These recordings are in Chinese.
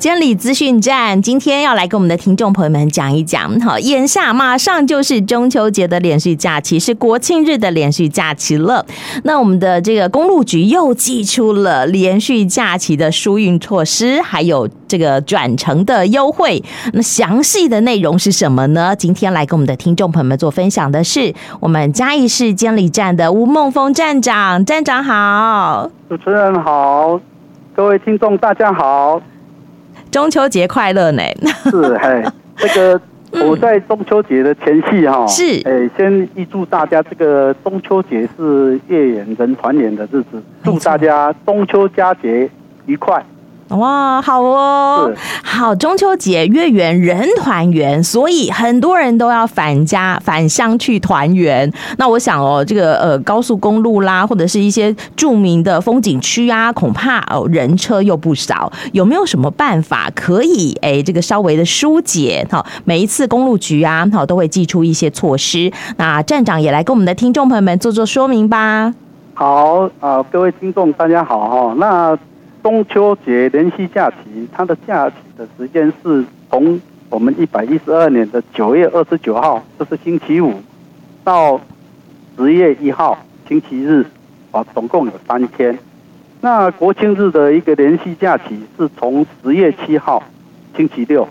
监理资讯站今天要来跟我们的听众朋友们讲一讲，好，眼下马上就是中秋节的连续假期，是国庆日的连续假期了。那我们的这个公路局又寄出了连续假期的疏运措施，还有这个转乘的优惠。那详细的内容是什么呢？今天来跟我们的听众朋友们做分享的是我们嘉义市监理站的吴孟峰站长。站长好，主持人好，各位听众大家好。中秋节快乐呢！是嘿，这个我在中秋节的前夕哈，是哎，先预祝大家这个中秋节是月圆人团圆的日子，祝大家中秋佳节愉快。哇，好哦，好，中秋节月圆人团圆，所以很多人都要返家返乡去团圆。那我想哦，这个呃高速公路啦，或者是一些著名的风景区啊，恐怕哦人车又不少。有没有什么办法可以哎这个稍微的疏解？好，每一次公路局啊，好都会寄出一些措施。那站长也来跟我们的听众朋友们做做说明吧。好啊、呃，各位听众大家好哈，那。中秋节连续假期，它的假期的时间是从我们一百一十二年的九月二十九号，这是星期五，到十月一号星期日，啊，总共有三天。那国庆日的一个连续假期是从十月七号星期六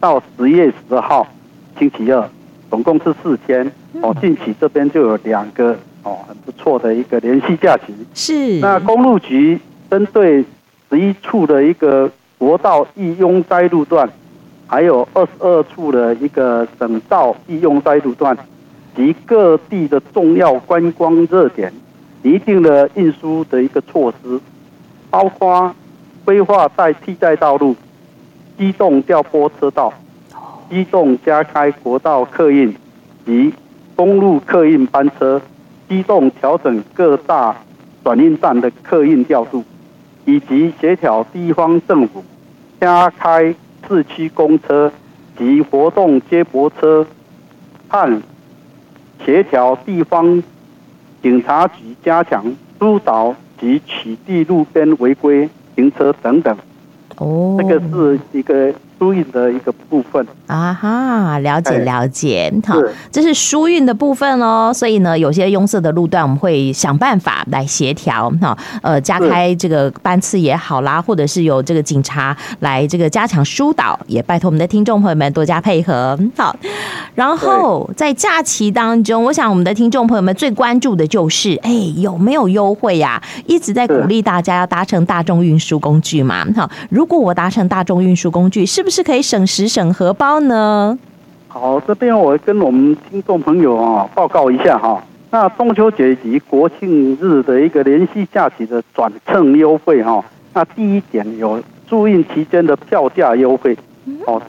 到十月十号星期二，总共是四天。哦，近期这边就有两个哦，很不错的一个连续假期。是。那公路局针对。十一处的一个国道易拥塞路段，还有二十二处的一个省道易拥塞路段，及各地的重要观光热点，拟定了运输的一个措施，包括规划在替代道路、机动调拨车道、机动加开国道客运及公路客运班车，机动调整各大转运站的客运调度。以及协调地方政府加开市区公车及活动接驳车，和协调地方警察局加强疏导及取缔路边违规停车等等。哦，这个是一个。疏运的一个部分啊哈，了解了解，好，这是疏运的部分哦。所以呢，有些拥塞的路段，我们会想办法来协调哈，呃，加开这个班次也好啦，或者是有这个警察来这个加强疏导，也拜托我们的听众朋友们多加配合。好，然后在假期当中，我想我们的听众朋友们最关注的就是，哎，有没有优惠呀？一直在鼓励大家要搭乘大众运输工具嘛。好，如果我搭乘大众运输工具，是不是是可以省时省荷包呢？好，这边我跟我们听众朋友啊报告一下哈。那中秋节及国庆日的一个连续假期的转乘优惠哈。那第一点有住运期间的票价优惠哦。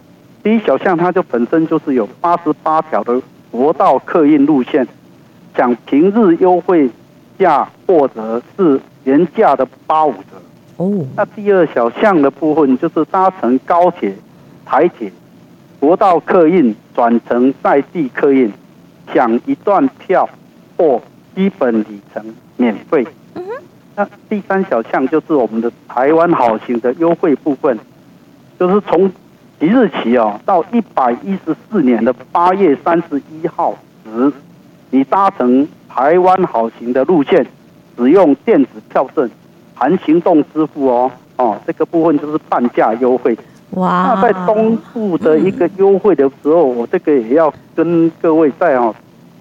第一小项它就本身就是有八十八条的国道客运路线，享平日优惠价或者是原价的八五折。哦。那第二小项的部分就是搭乘高铁。台铁、国道客运转乘在地客运，享一段票或基本里程免费。那第三小项就是我们的台湾好行的优惠部分，就是从即日起哦，到一百一十四年的八月三十一号时，你搭乘台湾好行的路线，使用电子票证含行动支付哦，哦，这个部分就是半价优惠。哇！那在东部的一个优惠的时候，我这个也要跟各位再哦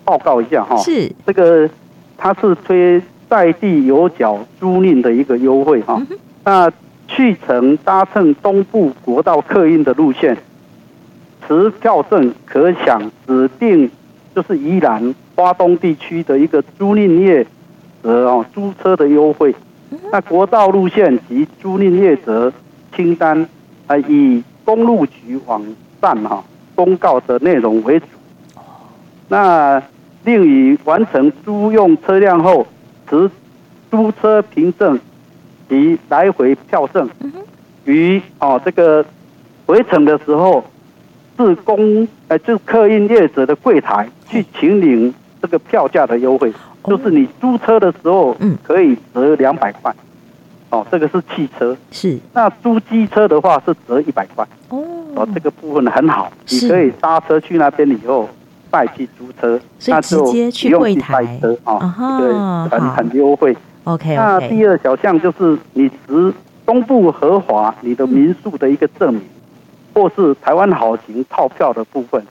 报告一下哈。是这个，它是推在地有缴租赁的一个优惠哈。那去程搭乘东部国道客运的路线，持票证可享指定就是宜兰花东地区的一个租赁业者哦租车的优惠。那国道路线及租赁业者清单。啊，以公路局网站哈公告的内容为主。那另以完成租用车辆后，持租车凭证及来回票证，于哦这个回程的时候，至公呃就客运业者的柜台去请领这个票价的优惠，就是你租车的时候，可以折两百块。哦，这个是汽车。是。那租机车的话是折一百块。哦。哦，这个部分很好，你可以搭车去那边以后再去租车，那就直接去柜台车啊，对，很很优惠。OK。那第二小项就是你持东部合华你的民宿的一个证明，或是台湾好行套票的部分，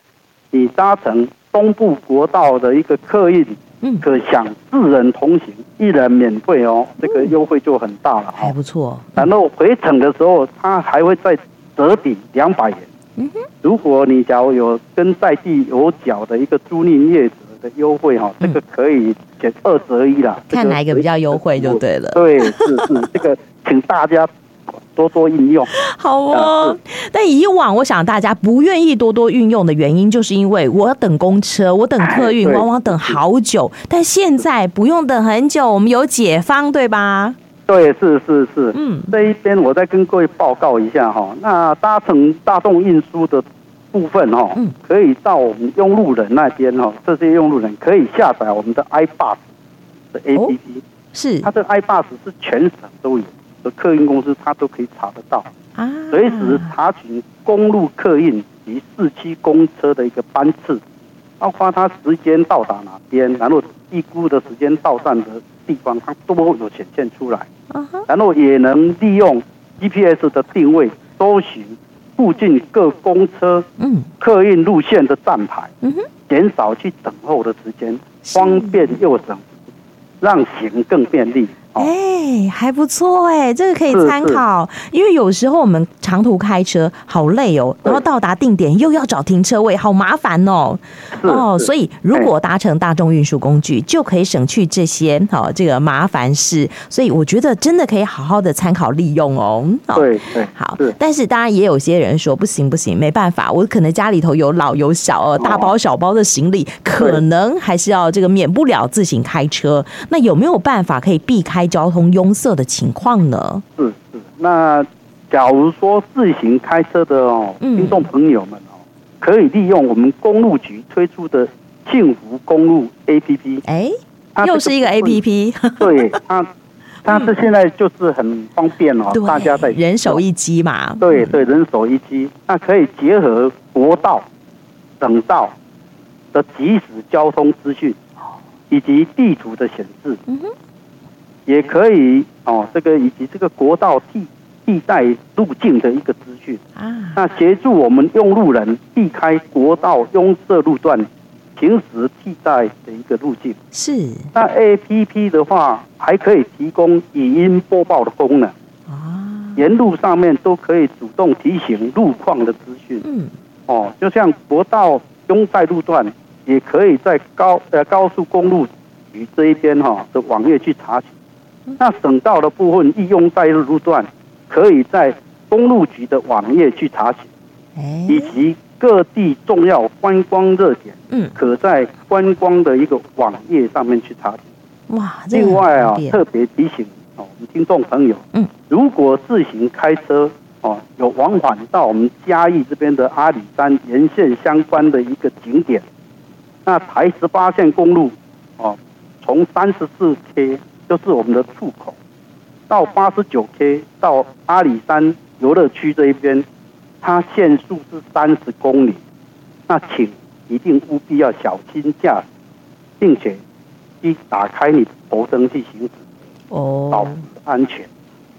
你搭乘东部国道的一个客运。嗯，可享四人同行，一人免费哦，这个优惠就很大了，还不错。然后回程的时候，他还会再折抵两百元。嗯哼，如果你假如有跟在地有缴的一个租赁业者的优惠哈，这个可以减二折一啦。看哪一个比较优惠就对了。对，是是，这个请大家。多多运用，好哦。但以往我想大家不愿意多多运用的原因，就是因为我等公车，我等客运，往往等好久。但现在不用等很久，我们有解方，对吧？对，是是是。嗯，这一边我再跟各位报告一下哈。那搭乘大众运输的部分哈，嗯，可以到我们用路人那边哈，这些用路人可以下载我们的 iBus 的 APP，是它的 iBus 是全省都有。客运公司它都可以查得到，啊，随时查询公路客运及市区公车的一个班次，包括它时间到达哪边，然后预估的时间到站的地方，它都有显现出来。然后也能利用 GPS 的定位，搜寻附近各公车、嗯，客运路线的站牌，嗯哼，减少去等候的时间，方便又省，让行更便利。哎、欸，还不错哎，这个可以参考。因为有时候我们长途开车好累哦，然后到达定点又要找停车位，好麻烦哦。哦，所以如果搭乘大众运输工具，就可以省去这些好这个麻烦事。所以我觉得真的可以好好的参考利用哦。对对，好。但是当然也有些人说不行不行，没办法，我可能家里头有老有小哦，大包小包的行李，可能还是要这个免不了自行开车。那有没有办法可以避开？交通拥塞的情况呢？是是，那假如说自行开车的哦，听众朋友们哦，可以利用我们公路局推出的幸福公路 APP。哎，又是一个 APP。对，它但是现在就是很方便哦，大家在人手一机嘛。对对，人手一机，那可以结合国道、省道的即时交通资讯，以及地图的显示。嗯哼。也可以哦，这个以及这个国道替替代路径的一个资讯啊，那协助我们用路人避开国道拥塞路段，行驶替代的一个路径。是。那 APP 的话，还可以提供语音播报的功能啊，沿路上面都可以主动提醒路况的资讯。嗯。哦，就像国道拥塞路段，也可以在高呃高速公路局这一边哈的网页去查询。那省道的部分，易拥塞路段，可以在公路局的网页去查询，以及各地重要观光热点，嗯，可在观光的一个网页上面去查询。哇，另外啊，特别提醒哦，我们听众朋友，嗯，如果自行开车哦，有往返到我们嘉义这边的阿里山沿线相关的一个景点，那台十八线公路哦，从三十四 K。就是我们的出口，到八十九 K 到阿里山游乐区这一边，它限速是三十公里，那请一定务必要小心驾驶，并且一打开你的头灯去行驶，哦，保持安全。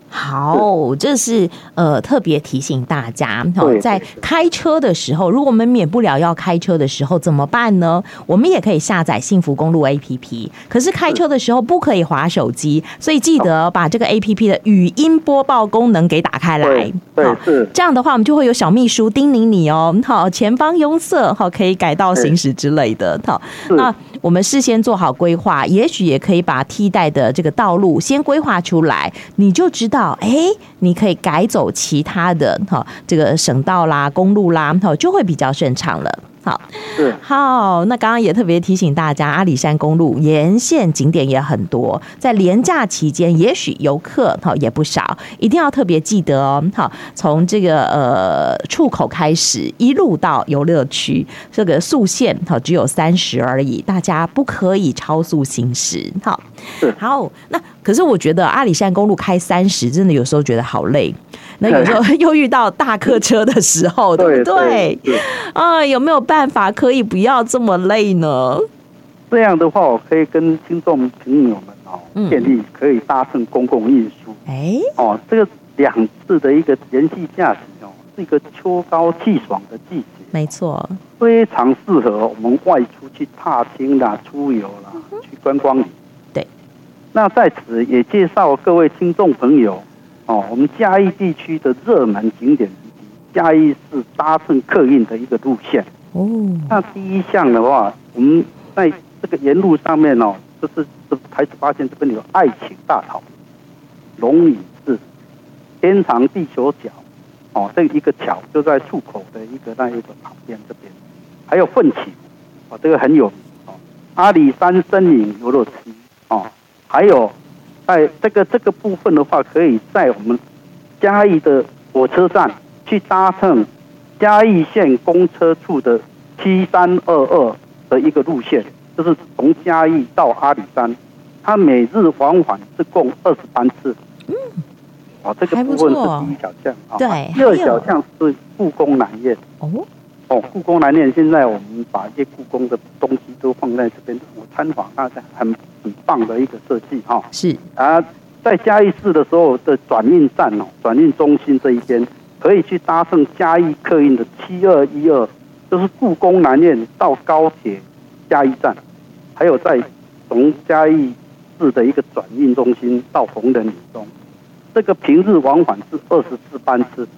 好，这是呃特别提醒大家哈，在开车的时候，如果我们免不了要开车的时候怎么办呢？我们也可以下载幸福公路 APP，可是开车的时候不可以划手机，所以记得把这个 APP 的语音播报功能给打开来。对，是这样的话，我们就会有小秘书叮咛你哦，好，前方拥塞，好，可以改道行驶之类的。好，那我们事先做好规划，也许也可以把替代的这个道路先规划出来，你就知道。哎，你可以改走其他的哈，这个省道啦、公路啦，哈，就会比较顺畅了。好，是好。那刚刚也特别提醒大家，阿里山公路沿线景点也很多，在连假期间，也许游客哈也不少，一定要特别记得哦。好，从这个呃出口开始，一路到游乐区，这个速限哈只有三十而已，大家不可以超速行驶。好。是。好，那可是我觉得阿里山公路开三十，真的有时候觉得好累。那有时候 又遇到大客车的时候，对不对？啊，有没有办法可以不要这么累呢？这样的话，我可以跟听众朋友们哦建议，可以搭乘公共运输。哎、嗯，哦，这个两次的一个连续驾驶哦，是一个秋高气爽的季节，没错，非常适合我们外出去踏青啦、出游啦、嗯、去观光。对，那在此也介绍各位听众朋友。哦，我们嘉义地区的热门景点，嘉义市搭乘客运的一个路线。哦，那第一项的话，我们在这个沿路上面哦，就是这台十八线这边有爱情大桥、龙椅寺、天长地久角，哦，这一个桥就在出口的一个那一个旁边这边，还有奋起，哦，这个很有名哦，阿里山森林游乐区，哦，还有。在这个这个部分的话，可以在我们嘉义的火车站去搭乘嘉义县公车处的七三二二的一个路线，就是从嘉义到阿里山，它每日往返是共二十班次。嗯，哦，这个部分是第一小项啊。对，第二小项是故宫南苑。哦。哦，故宫南院现在我们把一些故宫的东西都放在这边，我参访，那很很棒的一个设计哈。是啊，在嘉义市的时候的转运站哦，转运中心这一边可以去搭乘嘉义客运的七二一二，就是故宫南院到高铁嘉义站，还有在从嘉义市的一个转运中心到红人岭中，这个平日往返是二十四班次，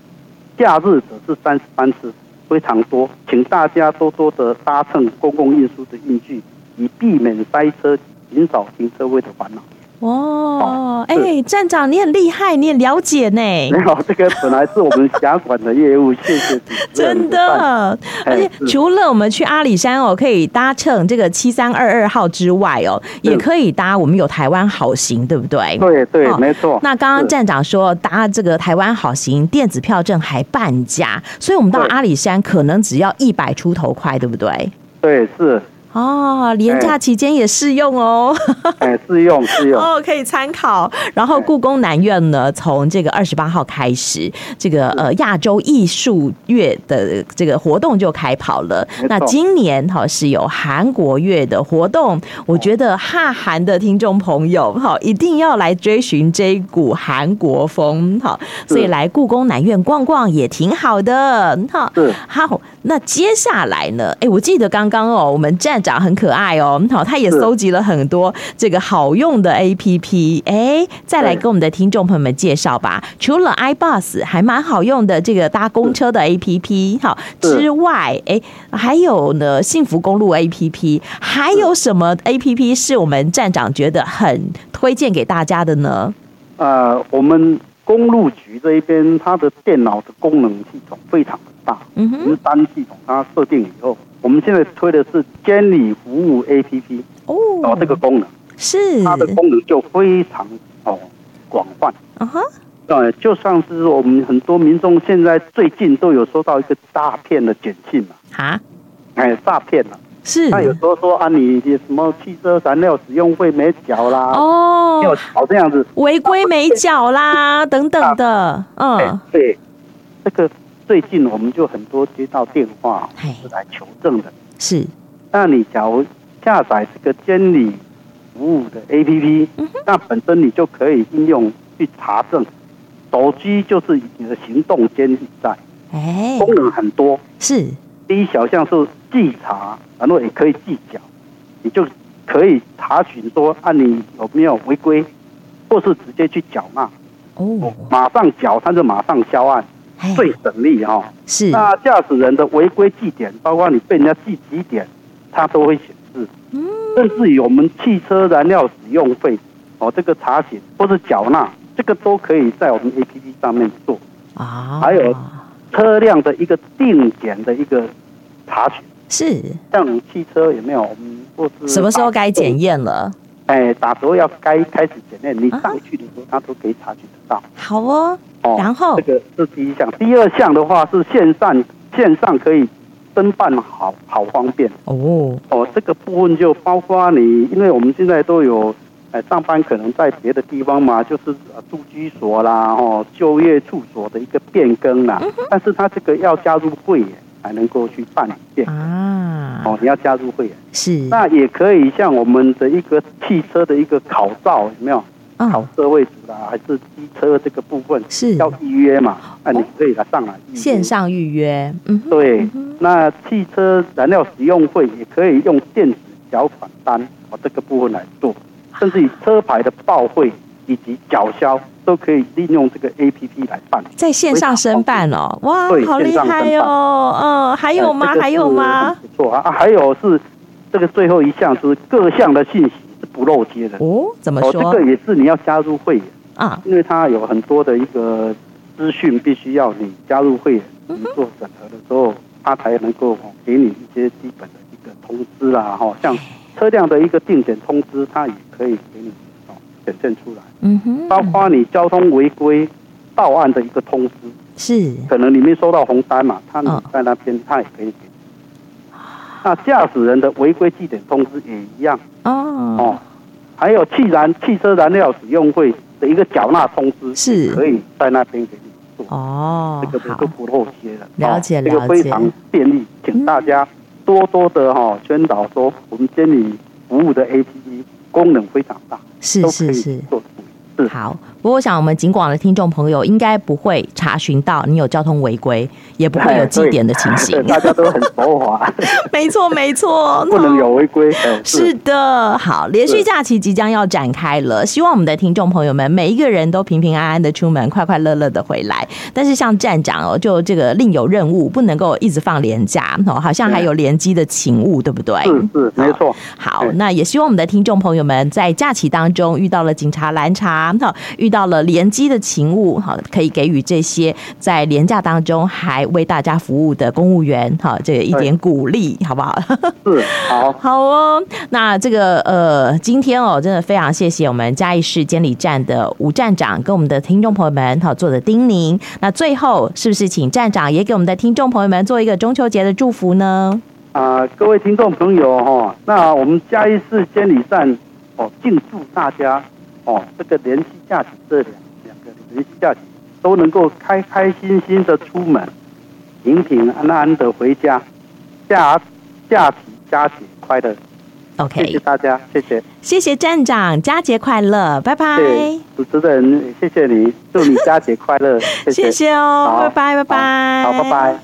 假日则是三十班次。非常多，请大家多多的搭乘公共运输的运具，以避免塞车、减少停车位的烦恼。哦，哎、欸，站长，你很厉害，你很了解呢。没有，这个本来是我们辖管的业务，谢谢。真的，而且除了我们去阿里山哦，可以搭乘这个七三二二号之外哦，也可以搭我们有台湾好行，对不对？对对，哦、没错。那刚刚站长说搭这个台湾好行电子票证还半价，所以我们到阿里山可能只要一百出头块，对不对？对，是。哦，年假期间也适用哦。哎，适用适用 哦，可以参考。然后故宫南院呢，从这个二十八号开始，这个呃亚洲艺术月的这个活动就开跑了。那今年哈是有韩国月的活动，我觉得哈韩的听众朋友哈一定要来追寻这一股韩国风哈，所以来故宫南院逛逛也挺好的哈。好，那接下来呢？哎，我记得刚刚哦，我们站。长很可爱哦，好，他也搜集了很多这个好用的 APP，哎，再来跟我们的听众朋友们介绍吧。除了 iBus 还蛮好用的这个搭公车的 APP，好之外，哎，还有呢幸福公路 APP，还有什么 APP 是我们站长觉得很推荐给大家的呢？呃，我们公路局这一边，它的电脑的功能系统非常的大，嗯哼，云端系统它设定以后。我们现在推的是监理服务 APP 哦，然后这个功能是。它的功能就非常哦广泛。啊哈，对，就像是我们很多民众现在最近都有收到一个诈骗的简讯嘛，啊，哎，诈骗了，是，那有时候说啊，你什么汽车燃料使用费没缴啦，哦，没有缴这样子，违规没缴啦，等等的，嗯，对，这个。最近我们就很多接到电话是来求证的，是。那你假如下载这个监理服务的 APP，那本身你就可以应用去查证，手机就是你的行动监理在，哎，功能很多。是。第一小项是稽查，然后也可以计缴，你就可以查询说，啊，你有没有违规，或是直接去缴纳，哦，马上缴，他就马上销案。最省力哈，是。那驾驶人的违规记点，包括你被人家记几点，它都会显示。嗯。甚至于我们汽车燃料使用费，哦，这个查询或是缴纳，这个都可以在我们 APP 上面做。啊。还有车辆的一个定点的一个查询。是。像汽车有没有？我们或是什么时候该检验了？哎，打折要该开始检验，你上去的时候，它都可以察觉得到。好哦。哦，然后这个是第一项，第二项的话是线上线上可以申办好，好好方便。哦哦，这个部分就包括你，因为我们现在都有哎，上班可能在别的地方嘛，就是住居所啦，哦，就业处所的一个变更啦。嗯、但是他这个要加入会员才能够去办理变更啊。哦，你要加入会员是。那也可以像我们的一个汽车的一个考照有没有？嗯、考车位组啦，还是机车这个部分是要预约嘛？那你可以来上来线上预约。嗯，对。嗯、那汽车燃料使用费也可以用电子缴款单哦，这个部分来做。甚至于车牌的报废以及缴销都可以利用这个 A P P 来办，在线上申办哦，哇，好厉害哦，嗯，还有吗？还有吗？不错啊，还有是这个最后一项是各项的信息是不漏接的哦，怎么说？这个也是你要加入会员啊，因为它有很多的一个资讯必须要你加入会员，你做审核的时候，它才能够给你一些基本的一个通知啦，哈，像。车辆的一个定检通知，它也可以给你哦显现出来。嗯哼，包括你交通违规到案的一个通知，是可能里面收到红单嘛，他在那边他也可以给。那驾驶人的违规记点通知也一样。哦哦，还有汽燃汽车燃料使用费的一个缴纳通知，是可以在那边给你做。哦，这个就不漏接了。了解了解，这个非常便利，请大家。多多的哈宣导说，我们监理服务的 APP 功能非常大，是是是，是好。不过，我想我们警广的听众朋友应该不会查询到你有交通违规，也不会有记点的情形。大家都很豪华。没错，没错，不能有违规。是的，好，连续假期即将要展开了，希望我们的听众朋友们每一个人都平平安安的出门，快快乐乐的回来。但是像站长哦，就这个另有任务，不能够一直放连假哦，好像还有联机的勤务，对不对？是是，没错。好，那也希望我们的听众朋友们在假期当中遇到了警察拦查，哈，遇。到了联机的勤务，哈，可以给予这些在廉价当中还为大家服务的公务员，哈，这一点鼓励，好不好？是，好，好哦。那这个呃，今天哦，真的非常谢谢我们嘉义市监理站的吴站长跟我们的听众朋友们哈做的叮咛。那最后是不是请站长也给我们的听众朋友们做一个中秋节的祝福呢？啊、呃，各位听众朋友哈，那我们嘉义市监理站哦，敬祝大家。哦，这个连续假期这两两个连续假期都能够开开心心的出门，平平安安的回家，假假期佳节快乐。OK，谢谢大家，谢谢，谢谢站长，佳节快乐，拜拜。主持人，谢谢你，祝你佳节快乐，谢谢，谢谢哦，拜拜，拜拜，好，拜拜。